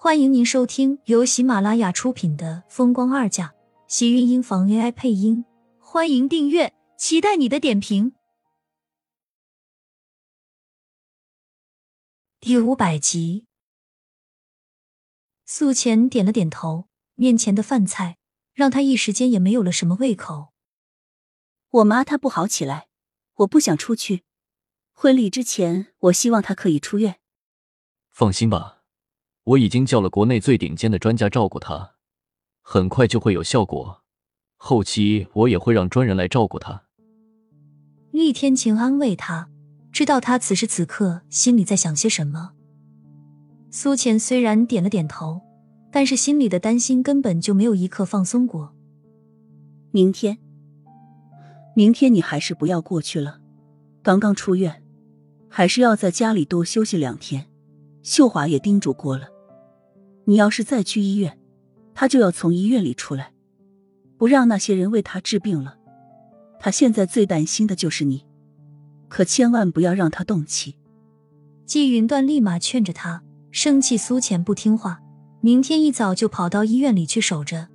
欢迎您收听由喜马拉雅出品的《风光二嫁》，喜运音房 AI 配音。欢迎订阅，期待你的点评。第五百集，素浅点了点头，面前的饭菜让他一时间也没有了什么胃口。我妈她不好起来，我不想出去。婚礼之前，我希望她可以出院。放心吧，我已经叫了国内最顶尖的专家照顾他，很快就会有效果。后期我也会让专人来照顾他。厉天晴安慰他。知道他此时此刻心里在想些什么。苏浅虽然点了点头，但是心里的担心根本就没有一刻放松过。明天，明天你还是不要过去了。刚刚出院，还是要在家里多休息两天。秀华也叮嘱过了，你要是再去医院，他就要从医院里出来，不让那些人为他治病了。他现在最担心的就是你。可千万不要让他动气。季云端立马劝着他，生气苏浅不听话，明天一早就跑到医院里去守着。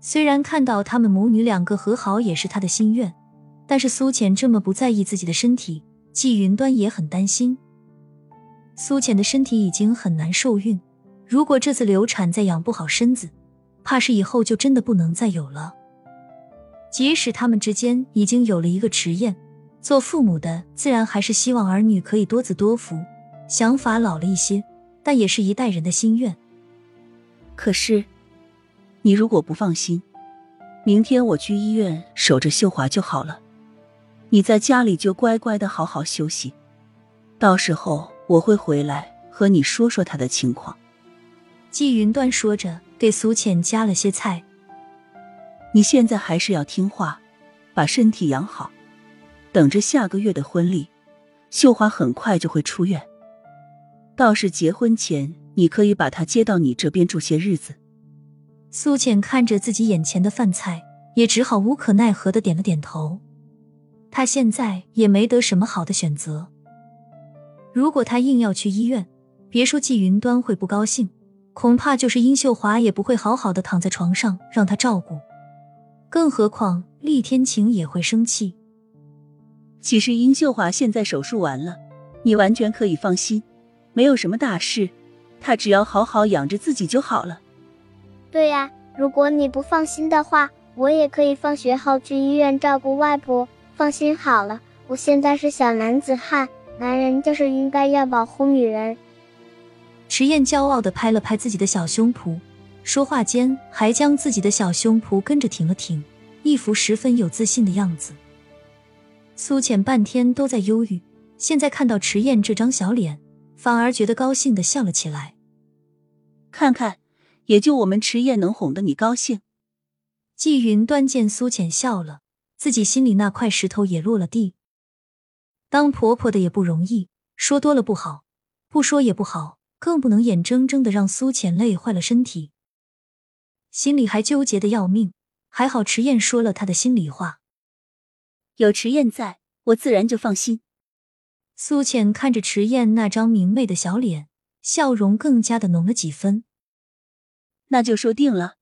虽然看到他们母女两个和好也是他的心愿，但是苏浅这么不在意自己的身体，季云端也很担心。苏浅的身体已经很难受孕，如果这次流产再养不好身子，怕是以后就真的不能再有了。即使他们之间已经有了一个迟燕。做父母的自然还是希望儿女可以多子多福，想法老了一些，但也是一代人的心愿。可是，你如果不放心，明天我去医院守着秀华就好了，你在家里就乖乖的好好休息，到时候我会回来和你说说他的情况。季云端说着，给苏浅夹了些菜。你现在还是要听话，把身体养好。等着下个月的婚礼，秀华很快就会出院。倒是结婚前，你可以把她接到你这边住些日子。苏浅看着自己眼前的饭菜，也只好无可奈何的点了点头。他现在也没得什么好的选择。如果他硬要去医院，别说季云端会不高兴，恐怕就是殷秀华也不会好好的躺在床上让他照顾。更何况厉天晴也会生气。其实殷秀华现在手术完了，你完全可以放心，没有什么大事，她只要好好养着自己就好了。对呀，如果你不放心的话，我也可以放学后去医院照顾外婆。放心好了，我现在是小男子汉，男人就是应该要保护女人。迟燕骄傲的拍了拍自己的小胸脯，说话间还将自己的小胸脯跟着挺了挺，一副十分有自信的样子。苏浅半天都在忧郁，现在看到池燕这张小脸，反而觉得高兴的笑了起来。看看，也就我们迟燕能哄得你高兴。季云端见苏浅笑了，自己心里那块石头也落了地。当婆婆的也不容易，说多了不好，不说也不好，更不能眼睁睁的让苏浅累坏了身体。心里还纠结的要命，还好迟燕说了他的心里话。有迟燕在，我自然就放心。苏浅看着迟燕那张明媚的小脸，笑容更加的浓了几分。那就说定了，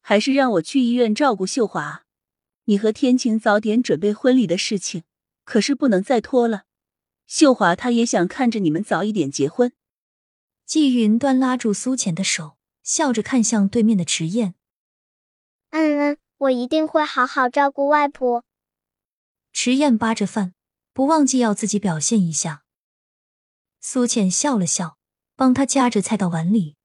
还是让我去医院照顾秀华。你和天晴早点准备婚礼的事情，可是不能再拖了。秀华她也想看着你们早一点结婚。季云端拉住苏浅的手，笑着看向对面的池燕。嗯嗯，我一定会好好照顾外婆。池燕扒着饭，不忘记要自己表现一下。苏浅笑了笑，帮他夹着菜到碗里。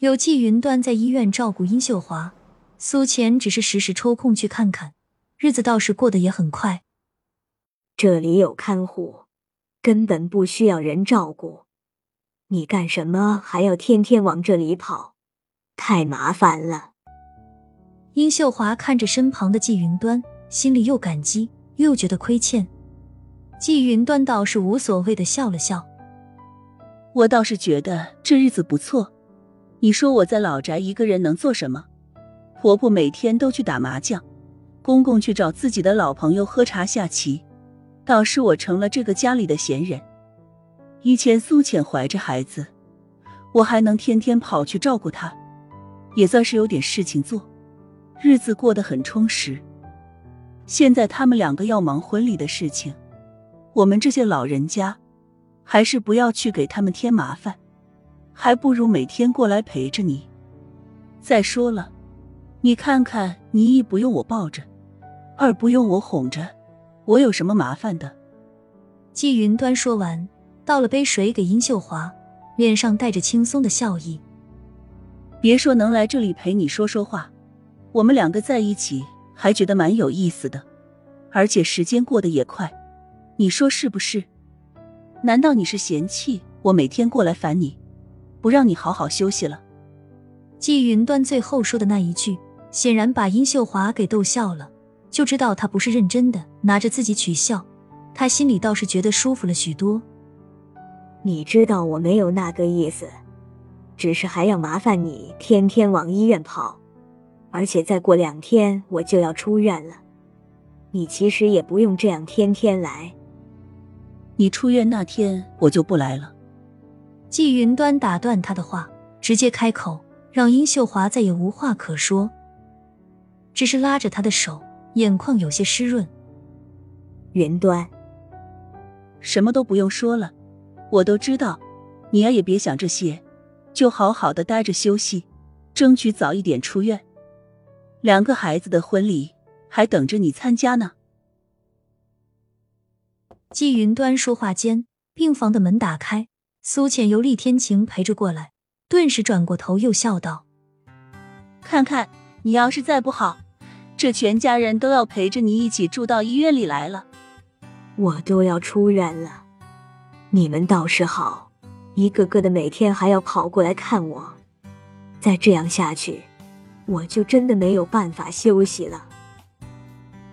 有季云端在医院照顾殷秀华，苏浅只是时时抽空去看看，日子倒是过得也很快。这里有看护，根本不需要人照顾。你干什么还要天天往这里跑？太麻烦了。殷秀华看着身旁的季云端，心里又感激又觉得亏欠。季云端倒是无所谓的笑了笑：“我倒是觉得这日子不错。你说我在老宅一个人能做什么？婆婆每天都去打麻将，公公去找自己的老朋友喝茶下棋，倒是我成了这个家里的闲人。以前苏浅怀着孩子，我还能天天跑去照顾她，也算是有点事情做，日子过得很充实。现在他们两个要忙婚礼的事情，我们这些老人家还是不要去给他们添麻烦，还不如每天过来陪着你。再说了，你看看，你一不用我抱着，二不用我哄着，我有什么麻烦的？季云端说完。倒了杯水给殷秀华，脸上带着轻松的笑意。别说能来这里陪你说说话，我们两个在一起还觉得蛮有意思的，而且时间过得也快，你说是不是？难道你是嫌弃我每天过来烦你，不让你好好休息了？季云端最后说的那一句，显然把殷秀华给逗笑了，就知道他不是认真的，拿着自己取笑。他心里倒是觉得舒服了许多。你知道我没有那个意思，只是还要麻烦你天天往医院跑，而且再过两天我就要出院了。你其实也不用这样天天来。你出院那天我就不来了。季云端打断他的话，直接开口，让殷秀华再也无话可说，只是拉着他的手，眼眶有些湿润。云端，什么都不用说了。我都知道，你呀也别想这些，就好好的待着休息，争取早一点出院。两个孩子的婚礼还等着你参加呢。季云端说话间，病房的门打开，苏浅由厉天晴陪着过来，顿时转过头又笑道：“看看你要是再不好，这全家人都要陪着你一起住到医院里来了。我都要出院了。”你们倒是好，一个个的每天还要跑过来看我。再这样下去，我就真的没有办法休息了。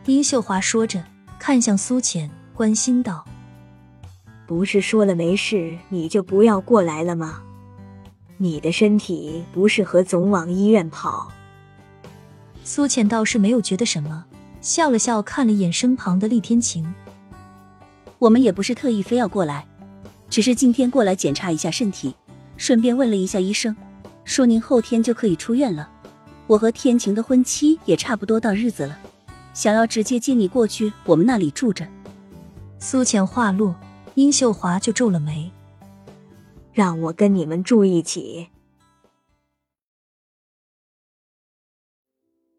殷秀华说着，看向苏浅，关心道：“不是说了没事，你就不要过来了吗？你的身体不适合总往医院跑。”苏浅倒是没有觉得什么，笑了笑，看了一眼身旁的厉天晴：“我们也不是特意非要过来。”只是今天过来检查一下身体，顺便问了一下医生，说您后天就可以出院了。我和天晴的婚期也差不多到日子了，想要直接接你过去我们那里住着。苏浅话落，殷秀华就皱了眉，让我跟你们住一起。